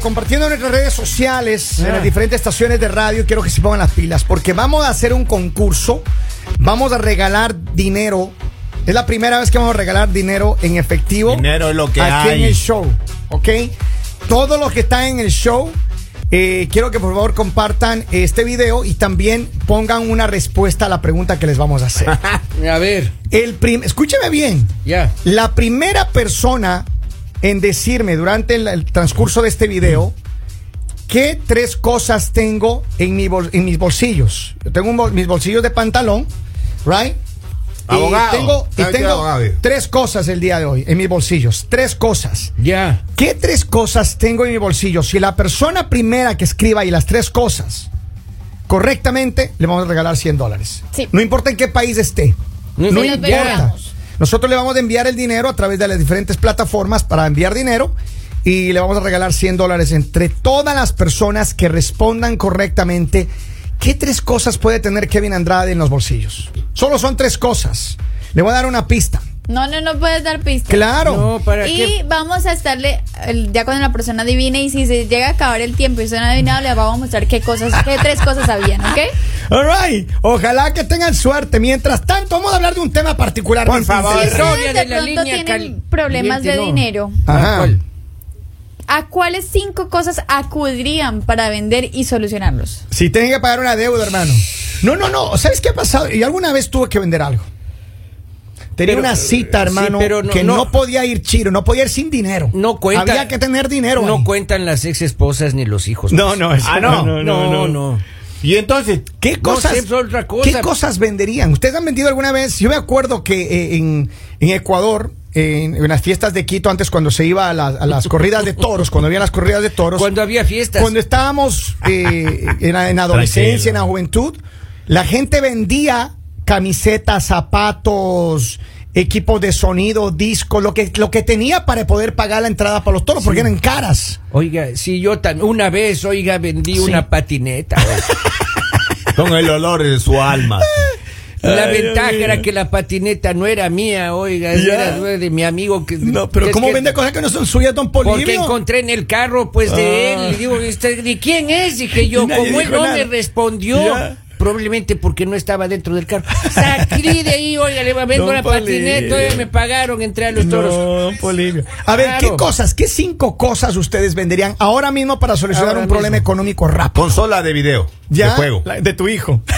compartiendo en nuestras redes sociales, en Ah. las diferentes estaciones de radio. Quiero que se pongan las pilas porque vamos a hacer un concurso. Vamos a regalar dinero. Es la primera vez que vamos a regalar dinero en efectivo. Dinero es lo que aquí hay. en el show. ¿Ok? Todos los que están en el show. eh, quiero que por favor compartan este video y también pongan una respuesta a la pregunta que les vamos a hacer. A ver, El prim- Escúcheme bien. ya. La primera persona en decirme durante el, el transcurso de este video qué tres cosas tengo en, mi bol- en mis bolsillos. Yo tengo un bol- mis bolsillos de pantalón, right? Abogado. Y tengo, tres cosas el día de hoy en mis bolsillos. Tres cosas. Ya. ¿Qué tres cosas tengo en mi bolsillo? Si la persona primera que escriba y las tres cosas correctamente, le vamos a regalar 100 dólares. Sí. No importa en qué país esté. No No importa. Nosotros le vamos a enviar el dinero a través de las diferentes plataformas para enviar dinero y le vamos a regalar 100 dólares entre todas las personas que respondan correctamente. ¿Qué tres cosas puede tener Kevin Andrade en los bolsillos? Solo son tres cosas. Le voy a dar una pista. No, no, no puedes dar pistas. Claro. No, ¿para y qué? vamos a estarle, el- ya cuando la persona adivine y si se llega a acabar el tiempo y usted no ha adivinado, le vamos a mostrar qué cosas, qué tres cosas habían, ¿ok? All right. Ojalá que tengan suerte. Mientras tanto, vamos a hablar de un tema particular. Por favor. Si ustedes de de la pronto línea tienen cal- problemas de dinero, Ajá. ¿a cuáles cinco cosas acudirían para vender y solucionarlos? Si tienen que pagar una deuda, hermano. No, no, no. ¿Sabes qué ha pasado? Y alguna vez tuve que vender algo. Tenía Pero, una cita, sí, hermano, pero no- que no, no- podía ir chiro, no podía ir sin dinero. No cuenta. Había que tener dinero. No ahí. cuentan las ex esposas ni los hijos. No, no, eso- Ah, no. No, no. Y entonces, ¿Qué No cosas, sé, es otra cosa. ¿Qué cosas venderían? ¿Ustedes han vendido alguna vez? Yo me acuerdo que eh, en, en Ecuador, en, en las fiestas de Quito, antes cuando se iba a, las- a las corridas de toros, cuando había las corridas de toros, Cuando había fiestas. cuando estábamos eh, en, la- en adolescencia, en la juventud, la gente vendía camisetas, zapatos, equipos de sonido, discos, lo que, lo que tenía para poder pagar la entrada para los toros, porque eran caras. Oiga, si yo tan, una vez, oiga, vendí Sí. una patineta. con el olor de su alma. La Ay, ventaja era que la patineta no era mía, oiga, era de mi amigo que No, pero que- ¿cómo que- vende cosas que no son suyas, don Polibio? Porque encontré en el carro, pues, de Ah. él. Y digo, ¿este, ¿de quién es? Dije yo, como él no nada. me respondió. Probablemente porque no estaba dentro del carro. Salí de ahí, oiga, le va vendo Don la patineta, oiga, me pagaron, entré a los toros. No, don Polibio. A ver, ¿qué cosas, qué cinco cosas ustedes venderían ahora mismo para solucionar Ahora un problema económico rápido? Consola de video. ¿Ya? De juego. La- de tu hijo.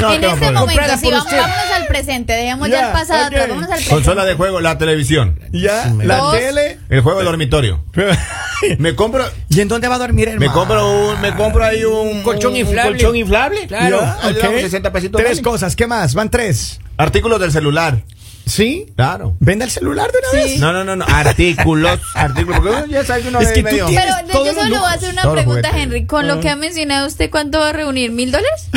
No en este momento, por vamos, vámonos al presente, dejemos Ya, ya, el pasado ok. atrás, vámonos al presente. Consola de juego, la televisión. ¿Ya? La Dos. tele. El juego de dormitorio. Me compro, ¿Y en dónde va a dormir, hermano? me compro un, me compro ahí un colchón inflable. Un colchón inflable. Claro. Ya, Ahí le ok. damos 60 pesitos. Tres vale. cosas, ¿qué más? Van tres. Artículos del celular. ¿Sí? Claro. ¿Vende el celular de una Sí. vez? No, no, no, no. Artículos. Artículos. Porque ya sabe que uno Es que tú medio- tienes- Pero yo solo voy a hacer una pregunta. Henry. Con lo que ha mencionado usted, ¿cuánto va a reunir? ¿Mil dólares?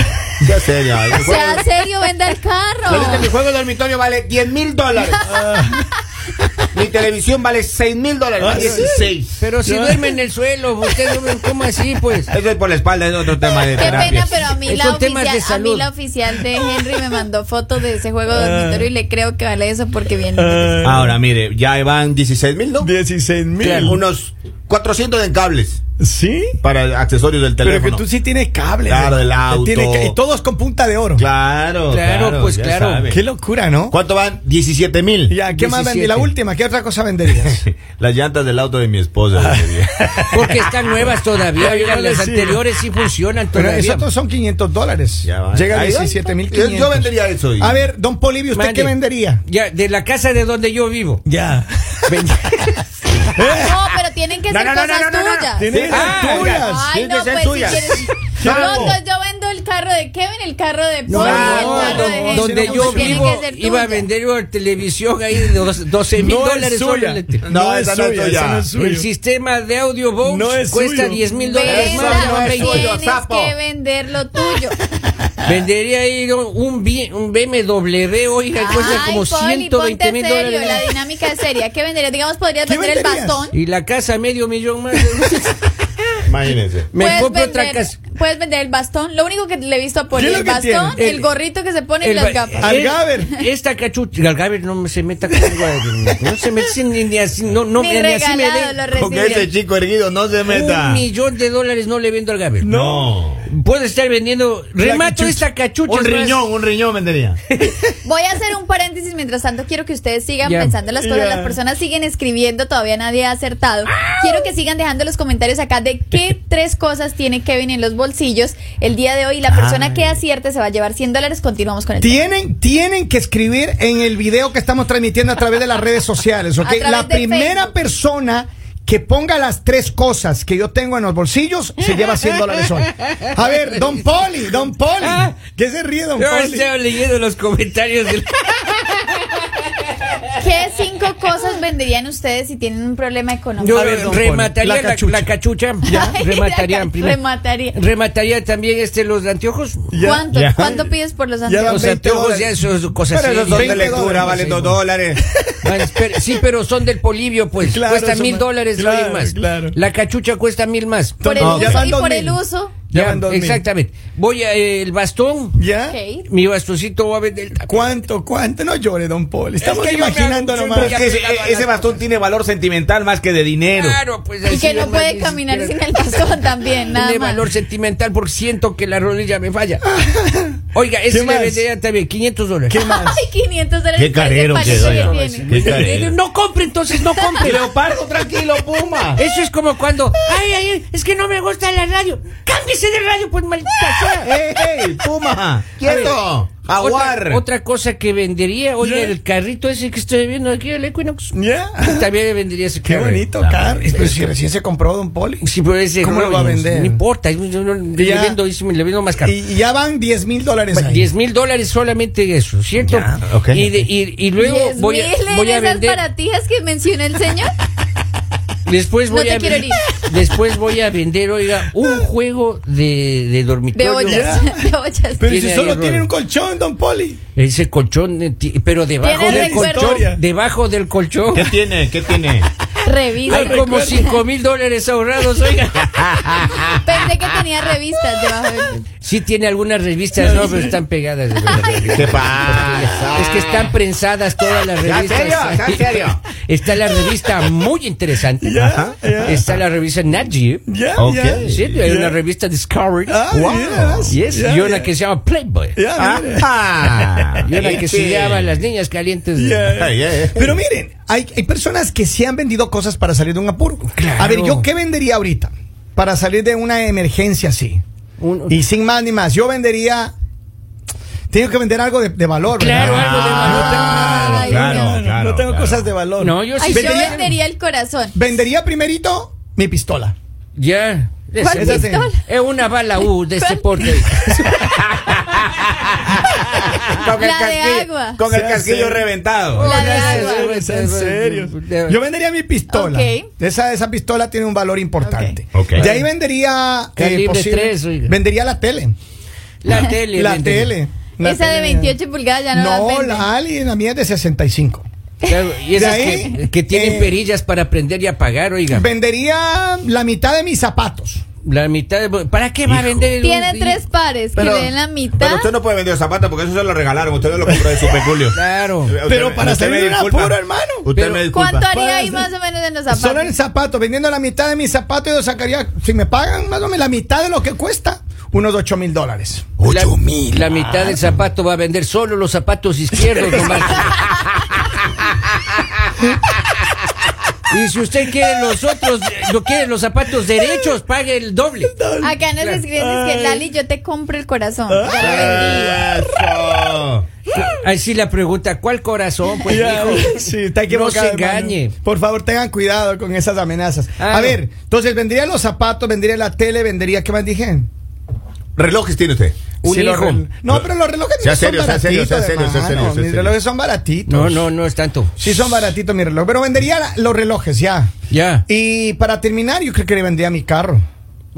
Ya sé, ya. El juego- Sea serio, venda el Ahorita mi carro. juego de dormitorio vale 10 mil dólares. Mi televisión vale 6 mil dólares. Ah, no 16. Pero si duerme en el suelo, usted duerme, ¿cómo así, pues? Eso es por la espalda, es otro tema de Qué pena, pero a mí, la oficial, a mí la oficial de Henry me mandó fotos de ese juego de dormitorio y le creo que vale eso porque viene. Ah. Ahora, mire, ya van 16 mil, ¿no? 16 mil. Unos 400 en cables ¿Sí? para accesorios del Pero teléfono. que tú sí tienes cable. Claro, ¿no? del auto. Tiene y todos con punta de oro. Claro, Claro, pues claro. sabe. Qué locura, ¿no? ¿Cuánto van? 17 mil. Ya, ¿qué más 17. vendí? La última, ¿qué otra cosa venderías? Las llantas del auto de mi esposa. Porque están nuevas todavía. No las anteriores sí funcionan Pero todavía. esos son 500 dólares. Ya va. Llega a Ahí va. 17 mil Yo- yo vendería eso y- A ver, don Polivio, ¿usted qué vendería? Ya, de la casa de donde yo vivo. Ya. Pero tienen que ser cosas tuyas. Tiene que ser Ah, tuyas. Ay, Tienen no, que ser pues si tuyas. quieres. Yo vendo el carro de Kevin, el carro de Paul, no, el carro no, de donde yo vivo, que iba a vender yo televisión ahí de dos- 12 mil dólares. No, es suya. El sistema de audio box cuesta suyo. 10 mil dólares más. no es 20. suyo. tienes sapo. que vender lo tuyo. Vendería ahí un, B- un BMW, oiga, cuesta Ay, como Poli, 120 ponte mil dólares. La dinámica es seria. ¿Qué venderías? Digamos, podrías ¿Qué vender el venderías? bastón. Y la casa medio millón más. Imagínense. Me compro otra vender casa. Puedes vender el bastón. Lo único que le he visto a Poli, ¿Qué es el bastón, tiene? el, El- gorrito que se pone y El las gafas. Al el- Gaber. Esta cachucha, al Gaber no me se meta conmigo. No se mete ni, ni así, no, no, Ni ni así me lo Con ese chico erguido no se meta. Un millón de dólares no le vendo al Gaber. No. Puede estar vendiendo. Remato cachucha. esta cachucha. Un riñón, un riñón vendería. Voy a hacer un paréntesis mientras tanto. Quiero que ustedes sigan Ya. pensando las cosas. Ya. Las personas siguen escribiendo. Todavía nadie ha acertado. Quiero que sigan dejando los comentarios acá de qué tres cosas tiene Kevin en los bolsillos el día de hoy. La persona que acierte se va a llevar 100 dólares. Continuamos con el tema. Tienen, tienen que escribir en el video que estamos transmitiendo a través de las redes sociales, ¿ok? La primera Facebook. persona que ponga las tres cosas que yo tengo en los bolsillos se lleva 100 dólares hoy. A ver, Don Poli, Don Poli. ¿Qué se ríe, Don Yo Poli? estaba leyendo los comentarios del. ¿Qué cinco cosas venderían ustedes si tienen un problema económico? Yo ver, don remataría la la, cachucha. la cachucha. Ay, remataría. la- primero. remataría. Remataría también este los anteojos. Ya, ¿Cuánto, ya. ¿Cuánto pides por los anteojos? Los 20 anteojos ya eso es cosas Pero esos son de 20 lectura, valen dos dólares. Sí, pero son del Polibio, pues. Claro, cuesta son mil dólares claro, más. claro. La cachucha cuesta mil más. Por el No, uso y por mil. el uso. Ya exactamente. Voy a eh, el bastón. ¿Ya? Ok. Mi bastoncito va a vender. ¿Cuánto, cuánto? No llore, Don Poli. Estamos que me imaginando nomás. es que ese, las bastón tiene valor sentimental más que de dinero. Claro, pues Y así que no puede caminar sin el bastón también, nada Tiene más. valor sentimental porque siento que la rodilla me falla. Oiga, ese ¿Qué le vendería también 500 dólares. ¿Qué más? Ay, 500 dólares. Qué carero que carero. No compre entonces, no compre. Leopardo, tranquilo, Puma. Eso es como cuando, ay, ay, es que no me gusta la radio. Cámbiese de radio, pues maldita sea. ¡Ey, ey, Puma! ¡Quieto! ¡Jaguar! Otra, otra cosa que vendería, oye, Ya. el carrito ese que estoy viendo aquí, el Equinox. ¿Ya? También le vendería ese Qué carro. bonito, verdad. Pero si recién se compró Don Poli. Sí, pero ese ¿Cómo lo va a no, vender? No importa, yo no- le Ya. vendo, le vendo más caro. Y, y ya van 10 mil dólares ahí. 10 mil dólares solamente eso, ¿cierto? Ya, ok. y, de- y, y luego 10 voy a, voy a esas vender. baratijas que mencionó el señor. Después No voy te a. Después voy a vender, oiga, un juego de, de De dormitorio. ollas. De ollas. Pero si Tiene solo error. un colchón, Don Poli. Ese colchón, eh, pero debajo Tiene del recuerdo. colchón. Debajo del colchón. ¿Qué tiene? ¿Qué tiene? Revista. Hay como 5 mil dólares ahorrados, oiga. Pensé que tenía revistas debajo del... Sí tiene algunas revistas, no, pero están pegadas. ¿Qué pasa? Es que están prensadas todas las ¿Ya, en revistas. serio? ¿Ya, en serio? Está la revista muy interesante. Está la revista Nat Geo. Ya, Ok. ya. Sí, hay una revista Discovery. Ah, Wow. Yes, y una que se llama Playboy. Mira. Ah, Y una que se llama Las Niñas Calientes. Pero miren, hay, hay personas que sí han vendido cosas para salir de un apuro. Claro. A ver, ¿yo qué vendería ahorita? Para salir de una emergencia así. Un- Y sin más ni más, yo vendería. Tengo que vender algo de, de valor, Claro, ¿verdad? algo de valor. Claro, no. claro. no tengo claro. cosas de valor. No, yo Ay, sí. yo Vendería- vendería el corazón. Vendería primerito mi pistola. Ya. ¿Cuál Es, pistola? es una bala U de este porte. Con el La de casquillo, agua. Con el Sea casquillo serio. reventado. La de agua. ¿Es en serio? Yo vendería mi pistola. Esa, esa pistola tiene un valor importante. Ok. Ok. De ahí vendería. Oiga. vendería la tele. La tele. La tele. La Esa de tele. 28 pulgadas ya no, No, las venden. la Ali, la mía es de 65. Claro, y esas ahí, que, que tienen eh, perillas para prender y apagar, oiga. Vendería la mitad de mis zapatos. La mitad de... ¿Para qué va a vender? Tiene un- tres pares Pero- que le den la mitad. Pero usted no puede vender zapatos porque eso se lo regalaron. Usted no lo compró de su peculio. Claro. Usted- Pero para usted salir me de un disculpa. apuro, hermano. Usted Pero- me disculpa. ¿Cuánto haría ahí hacer- más o menos en los zapatos? Solo en el zapato, vendiendo la mitad de mis zapatos, yo sacaría, si me pagan más o menos la mitad de lo que cuesta, unos 8 mil dólares. La, la mitad del zapato va a vender solo los zapatos izquierdos nomás. y si usted quiere los otros, no quiere los zapatos derechos, pague el doble. Acá nos Claro. escriben es que Lali, yo te compro el corazón. Eso. Ahí sí la pregunta, ¿cuál corazón? Pues Ya, hijo, sí, está no se hermano. engañe. Por favor, tengan cuidado con esas amenazas. Ah, a no. ver, entonces vendría los zapatos, vendría la tele, vendería, ¿qué más dije? ¿Relojes tiene usted? Un Sí, los hijo. rel- No, pero los relojes Sea son serio, sea serio, sea serio, sea serio, Mis serio. relojes son baratitos. No, no, no es tanto. Sí son baratitos mis relojes, pero vendería los relojes ya. Ya. Y para terminar, yo creo que le vendría mi carro.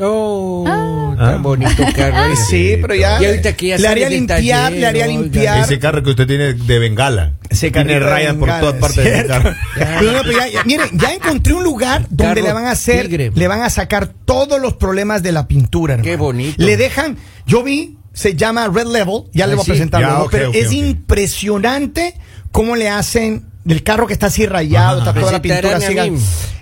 Oh, Ah. tan bonito carro. ese. Sí, pero ya. Y ahorita que ya le haría limpiar, taller, le haría limpiar. Ese carro que usted tiene de bengala. Ese tiene carrito de rayas por todas partes del carro. Pero no, pero ya- ya- miren, ya encontré un lugar donde Carro le van a hacer, tigre. le van a sacar todos los problemas de la pintura. hermano. Qué bonito. Le dejan, yo vi, se llama Red Level, ya le Ah, voy sí. a presentar, Ya, ¿no? ok, pero es impresionante cómo le hacen el carro que está así rayado, está toda la pintura así.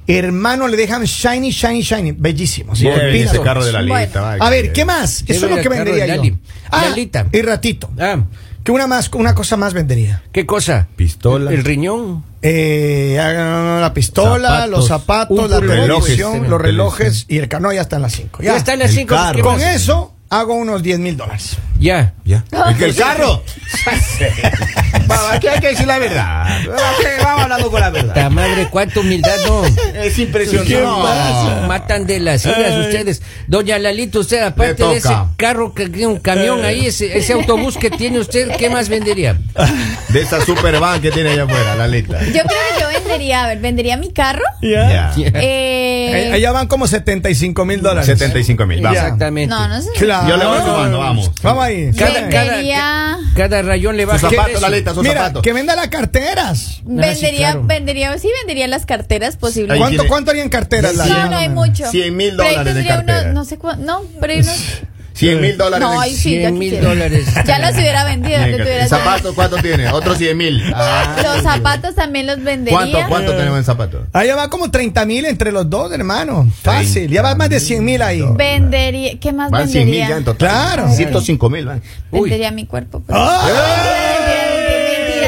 Hermano, le dejan shiny, shiny, shiny, bellísimo. Bien, ese carro de la Bueno. lista. vaya, A ver. ¿qué más? Qué Eso es lo que vendería de yo. Lali. Ah, y ratito. Ah, Que una más, una cosa más vendería. ¿qué cosa? Pistola. El riñón. Eh, ah, la pistola, Zapatos. los zapatos, la relojes. los relojes y el carro. No, ya está en las 5. Ya, está en las el 5. carro. Con eso hago unos 10 mil dólares. Ya. Ya. ¿Es que el carro? Vamos, aquí hay que decir la verdad. Vamos, Vamos hablando con la verdad. Ta madre, cuánta humildad, no. Es impresionante. No, Matan de las ideas ustedes. Doña Lalito, usted, aparte de ese carro, que un camión ahí, ese, ese autobús que tiene usted, ¿qué más vendería? De esa super van que tiene allá afuera, la lista. Yo creo que yo vendería, a ver, vendería mi carro. Ya. Eh, Allá van como 75 mil dólares. 75 mil. Exactamente. no, no sé. Claro. Yo le voy sumando, vamos. Vamos ahí. Cada, cada, Vendería- cada rayón le va a zapatos, la Mira, zapatos. que venda las carteras. Vendería, claro. vendería, sí, vendería las carteras posiblemente. ¿Cuánto, ¿Cuánto harían carteras? No, Lali? no hay mucho. 100 mil dólares de tendría unos- cartera. no sé cuánto, no, pero hay unos... 100 mil dólares. No, ahí sí, ya 100 mil quisiera. dólares. Ya los hubiera vendido. Bien, los hubiera- ¿y ¿Zapatos cuánto tiene? Otros 100 mil. Los zapatos también los vendería. ¿Cuánto, cuánto tenemos en zapatos? Allá va como 30 mil entre los dos, hermano. Fácil. Ya va más de 100 mil ahí. Vendería, ¿qué más Van 100 mil vendería? ya en total. Claro. 105 mil van. Vendería mi cuerpo. pues. ¡Ah!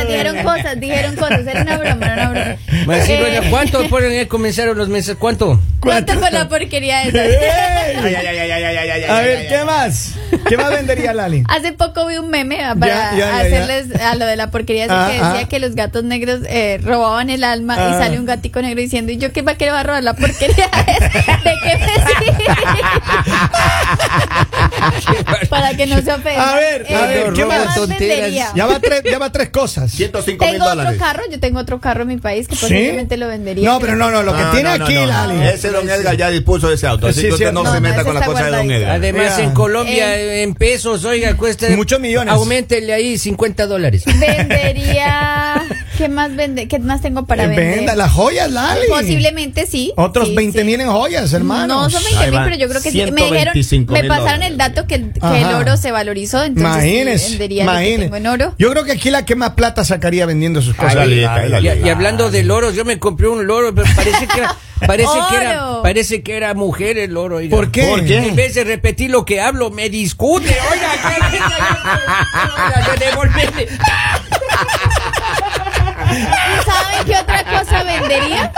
Dijeron cosas, dijeron cosas, era una broma, era una broma. Más sí, Eh, bueno, ¿Cuánto fueron ya comenzaron los meses? ¿Cuánto? ¿Cuánto por la porquería esa? Ay, ay, ay, ay, ay, ay, ay, ay, A ver, ay, ¿qué ay. más? ¿Qué más vendería Lali? Hace poco vi un meme ah, para Ya, ya, ya, ya. hacerles a lo de la porquería esa Ah, que decía ah. que los gatos negros eh, robaban el alma Ah. y sale un gatico negro diciendo, ¿y yo qué va que le va a robar la porquería? ¿De qué me sirve? para que no se ofenda. A ver, a ver, ¿qué ¿qué más? Tonteras. Ya va tres, ya va tres cosas. 105 mil Tengo otro carro, yo tengo otro carro en mi país que ¿Sí? posiblemente lo vendería. No, pero no, no, lo que No, tiene aquí, no. Lali. Ese don Edgar ya dispuso de ese auto. Así Sí, que usted sí, no, no, se meta con la cosa de don. Edgar. Además, Mira. en Colombia, Eh. en pesos, oiga, cuesta. Muchos millones. Aumentele ahí 50 dólares. Vendería. ¿Qué más vende? ¿Qué más tengo para Eh, vender? Venda las joyas, Lali. Posiblemente sí. Otros sí, 20 sí. mil en joyas, hermano. No, son 20 Ahí mil, pero yo creo que sí. Me dijeron, 125 me pasaron el dato que, el oro se valorizó, entonces Imagínese. vendería lo que imagínese. tengo en oro. Yo creo que aquí la que más plata sacaría vendiendo sus cosas. Ay, Lali, Y, Lali. y hablando de loros, yo me compré un loro, pero parece que era, parece que era, Oro. parece que era mujer el loro. oiga. ¿Por qué? ¿Por qué? En vez de repetir lo que hablo, me discute. Oiga, ¿qué. ¿Y saben qué otra cosa vendería?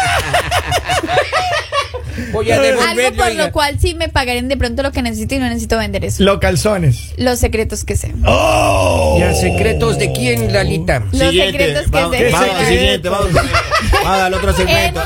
Voy a. Algo por lo cual sí me pagarían de pronto lo que necesito y no necesito vender eso. Los calzones. Los secretos que sé. ¡Oh! Ya, secretos de quién, Lalita. Los secretos que vamos, sé. vamos siguiente, vamos, vamos otro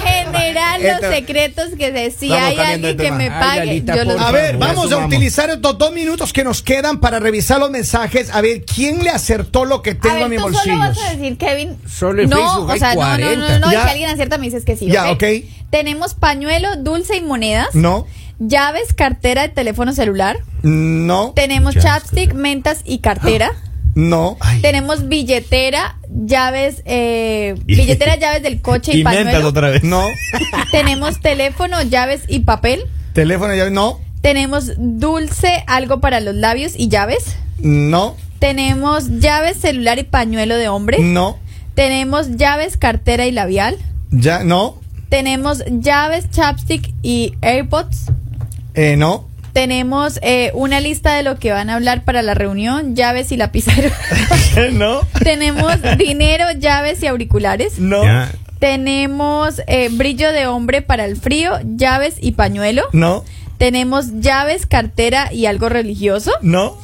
En general, los Esto- secretos que Estamos hay alguien que me pague, yo los A ver, vamos a utilizar estos dos minutos que nos quedan para revisar los mensajes. A ver, ¿quién le acertó lo que A tengo ver, en mi bolsillo? solo vas a decir, Kevin. Solo en no, Facebook o sea, no, no, 40. no, no, y Ya. si alguien acierta me dices que sí. Ya, ¿ok? ok. Tenemos pañuelo, dulce y monedas. No, Llaves, cartera de teléfono celular. no, Tenemos chapstick, mentas y cartera. No. Tenemos billetera, llaves, eh, Y- billetera, llaves del coche y, Y pañuelo. otra vez. No. Tenemos teléfono, llaves y papel. Teléfono, llave, no, Tenemos dulce, algo para los labios y llaves. no, Tenemos llaves, celular y pañuelo de hombre. no, Tenemos llaves, cartera y labial. ya, no, Tenemos llaves, chapstick y AirPods. eh, no, Tenemos eh, una lista de lo que van a hablar para la reunión, llaves y lapicero. no, Tenemos dinero, llaves y auriculares. no. Tenemos eh, brillo de hombre para el frío, llaves y pañuelo. no, Tenemos llaves, cartera y algo religioso. no,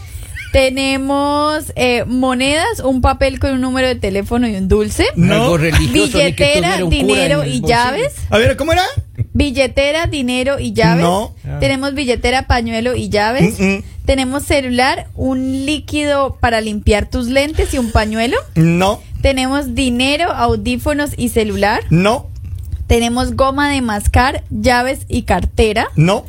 Tenemos eh, monedas, un papel con un número de teléfono y un dulce. No. Algo religioso. Billetera, dinero y bolsillo. llaves. A ver, ¿cómo era? Billetera, dinero y llaves. No. Tenemos billetera, pañuelo y llaves. Mm, mm. Tenemos celular, un líquido para limpiar tus lentes y un pañuelo. No, Tenemos dinero, audífonos y celular. no, Tenemos goma de mascar, llaves y cartera. no,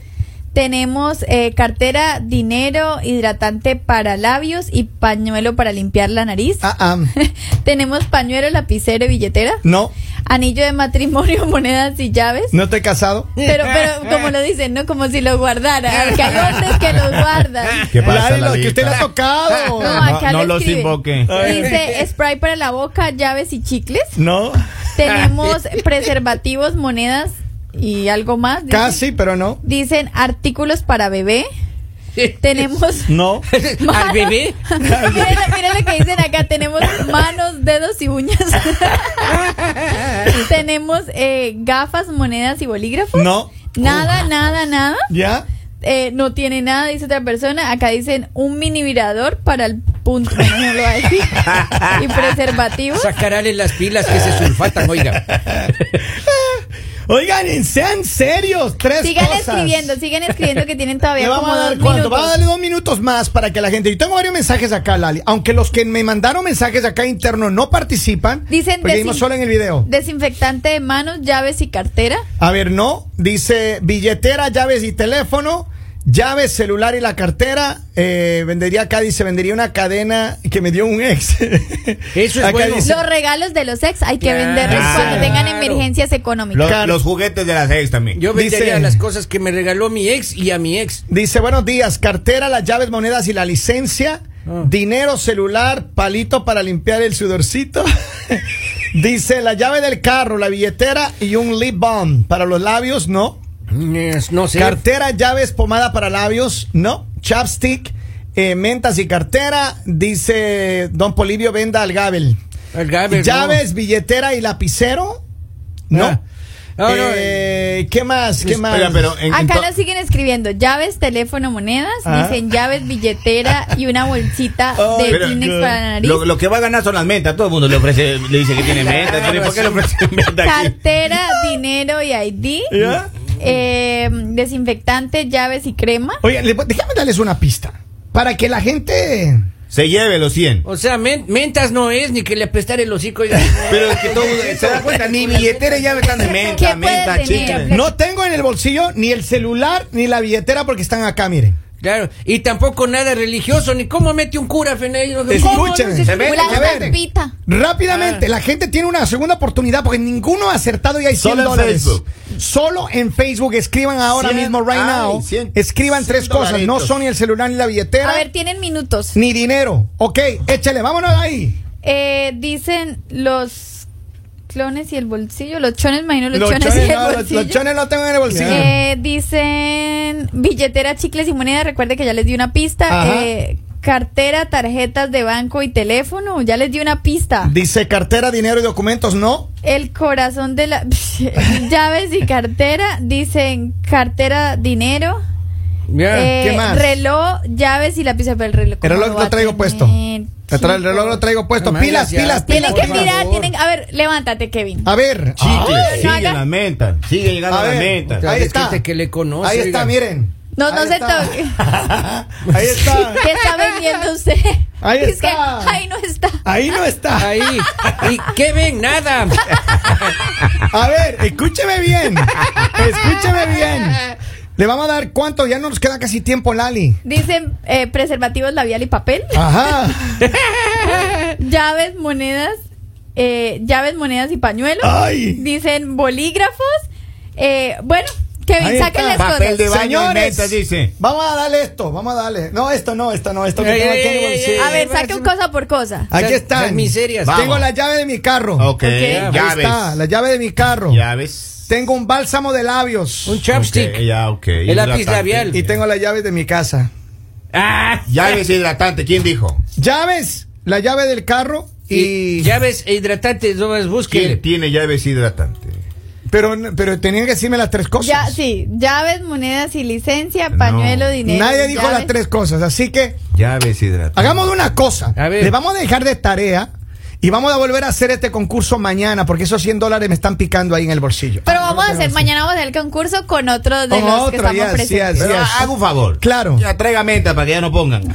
Tenemos eh, cartera, dinero, hidratante para labios y pañuelo para limpiar la nariz. Ah, ah. Tenemos pañuelo, lapicero y billetera. No, Anillo de matrimonio, monedas y llaves. no estoy casado. Pero, pero como lo dicen, ¿no? Como si lo guardara. Porque hay hombres que los guardan. ¿Qué pasa, lo que usted le ha tocado. No, No, acá no lo los invoque. Dice spray para la boca, llaves y chicles. No, Tenemos preservativos, monedas y algo más. Casi, pero no. Dicen artículos para bebé. Tenemos. No. ¿Al bebé? miren, miren lo que dicen acá. Tenemos manos, dedos y uñas. Tenemos eh, gafas, monedas y bolígrafos. No. Nada, nada, nada. ¿Ya? Eh, no tiene nada, dice otra persona. Acá dicen un mini virador para el punto. No lo va a decir. y preservativos. Sacarle las pilas que se sulfatan, oiga. Oigan, sean serios. Tres Sigan cosas. escribiendo, sigan escribiendo que tienen Le todavía vamos como a dar dos cuánto? minutos. A darle dos minutos más para que la gente. Yo tengo varios mensajes acá, Lali. Aunque los que me mandaron mensajes acá internos no participan. Dicen desin- vimos solo en el video. Desinfectante de manos, llaves y cartera. A ver, no. Dice billetera, llaves y teléfono. Llaves, celular y la cartera. Eh, vendería acá, dice, vendería una cadena que me dio un ex. Eso es Acá bueno. dice- Los regalos de los ex hay que Claro. venderlos cuando tengan emergencias económicas. Los, juguetes de las ex también. Yo vendería Dice- las cosas que me regaló mi ex y a mi ex. Dice, buenos días, cartera, las llaves, monedas y la licencia. Ah. Dinero, celular, palito para limpiar el sudorcito. Dice, la llave del carro, la billetera y un lip balm para los labios, no. No sé. Cartera, llaves, pomada para labios, no. Chapstick, eh, mentas y cartera. Dice, don Polivio, venda al Gabel. El Gaber, no. Llaves, billetera y lapicero, no. Ah. No, no, Eh, ¿Qué más? ¿Qué más? Oiga, pero en- Acá nos siguen escribiendo llaves, teléfono, monedas. Ah. Dicen llaves, billetera y una bolsita Ay, de Kleenex para la nariz. lo, lo que va a ganar son las mentas. Todo el mundo le ofrece, le dice que tiene mentas. ¿Por qué le ofrecen mentas aquí? Cartera, dinero y ID. ¿Ya? Eh, desinfectante, llaves y crema. Oye, le- déjame darles una pista. Para que la gente. Se lleve los 100. O sea, men- mentas no es ni que le prestar el hocico. Pero es que todo el mundo se da cuenta, ni billetera ya están de menta, ¿Qué puede menta, chicle. No tengo en el bolsillo ni el celular ni la billetera porque están acá, miren. Claro, y tampoco nada religioso, ni cómo mete un cura, Fenello. ¿Cómo? Escúcheme. Se Se mete. Rápidamente, la gente tiene una segunda oportunidad porque ninguno ha acertado y hay 100 Solo en dólares. Facebook. Solo en Facebook. Escriban ahora 100, mismo, right ay, now. 100, Escriban tres 100 cosas. No son ni el celular ni la billetera. A ver, tienen minutos. Ni dinero. Ok, échale, vámonos ahí. Eh, dicen los clones y el bolsillo. Los chones, imagino los, Los chones, chones, y el no, los- bolsillo. los chones no tengo en el bolsillo. Eh, dicen billetera, chicles y monedas. Recuerde que ya les di una pista. Eh, cartera, tarjetas de banco y teléfono. Ya les di una pista. Dice cartera, dinero y documentos, no. El corazón de la llaves y cartera. Dicen cartera, dinero. Ya. Eh, ¿qué más? Reloj, llaves y lápiz pero el reloj. El ¿cómo reloj lo traigo puesto. El, tra- el reloj lo traigo puesto. Pilas, ya- pilas, Tienen pilas. que mirar, favor. tienen. A ver, levántate, Kevin. A ver. Chicle, mentas. Sigue llegando A las ver. mentas. Ahí está. que le conoce, Ahí está, miren. No, no se está. toque. Ahí está. ¿Qué está vendiendo usted? Ahí Es que está. ahí no está. Ahí no está. Ahí. ¿Y qué ven? Nada. A ver, escúcheme bien. Escúcheme bien. Le vamos a dar cuánto, ya no nos queda casi tiempo, Lali. Dicen eh, preservativos labial y papel. Ajá. Llaves, monedas. eh, llaves, monedas y pañuelos. Ay. Dicen bolígrafos. Eh, bueno, Kevin, saquen las Papel cosas. de baño y Señores, dice. vamos a darle esto, vamos a darle. No, esto no, esto no, esto que Ey, tengo aquí en el ey, bolsillo. ey, A ver, saquen cosa por cosa. Aquí Esas- están. esas miserias. Tengo Vamos. la llave de mi carro. Ok, Ahí llaves. está, la llave de mi carro. Llaves. Tengo un bálsamo de labios. Un chapstick. Ok, ya, ok. El lápiz labial. Y tengo la llave de mi casa. Ah, Llaves hidratante, ¿quién dijo? Llaves, la llave del carro y. y llaves e hidratantes, no más búsquele. ¿Quién tiene llaves hidratantes? Pero, pero tenían que decirme las tres cosas. Ya, sí, llaves, monedas y licencia, No. pañuelo, dinero. Nadie dijo llaves. las tres cosas, así que Llaves hidratantes. hagamos una cosa. A ver. Le vamos a dejar de tarea Y vamos a volver a hacer este concurso mañana, porque esos 100 dólares me están picando ahí en el bolsillo. Pero Ah, vamos no a hacer, mañana vamos a hacer el concurso con otro de Con los otro, que estamos yes, presentes. yes, Pero haga un favor. Claro. Ya traiga menta para que ya no pongan.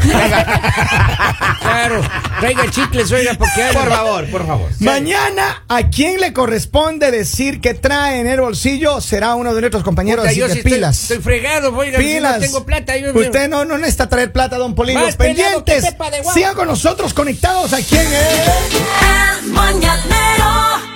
Claro, traiga chicles, oiga, porque hay- por favor, por favor. Mañana, ¿a quién le corresponde decir que trae en el bolsillo? Será uno de nuestros compañeros, Puta, así yo que sí pilas. Estoy, fregado, oiga, Pilas. no tengo plata. Yo, Usted no, no necesita traer plata, don Polillo. Pendientes. Sigan con nosotros conectados aquí en el... El Mañanero.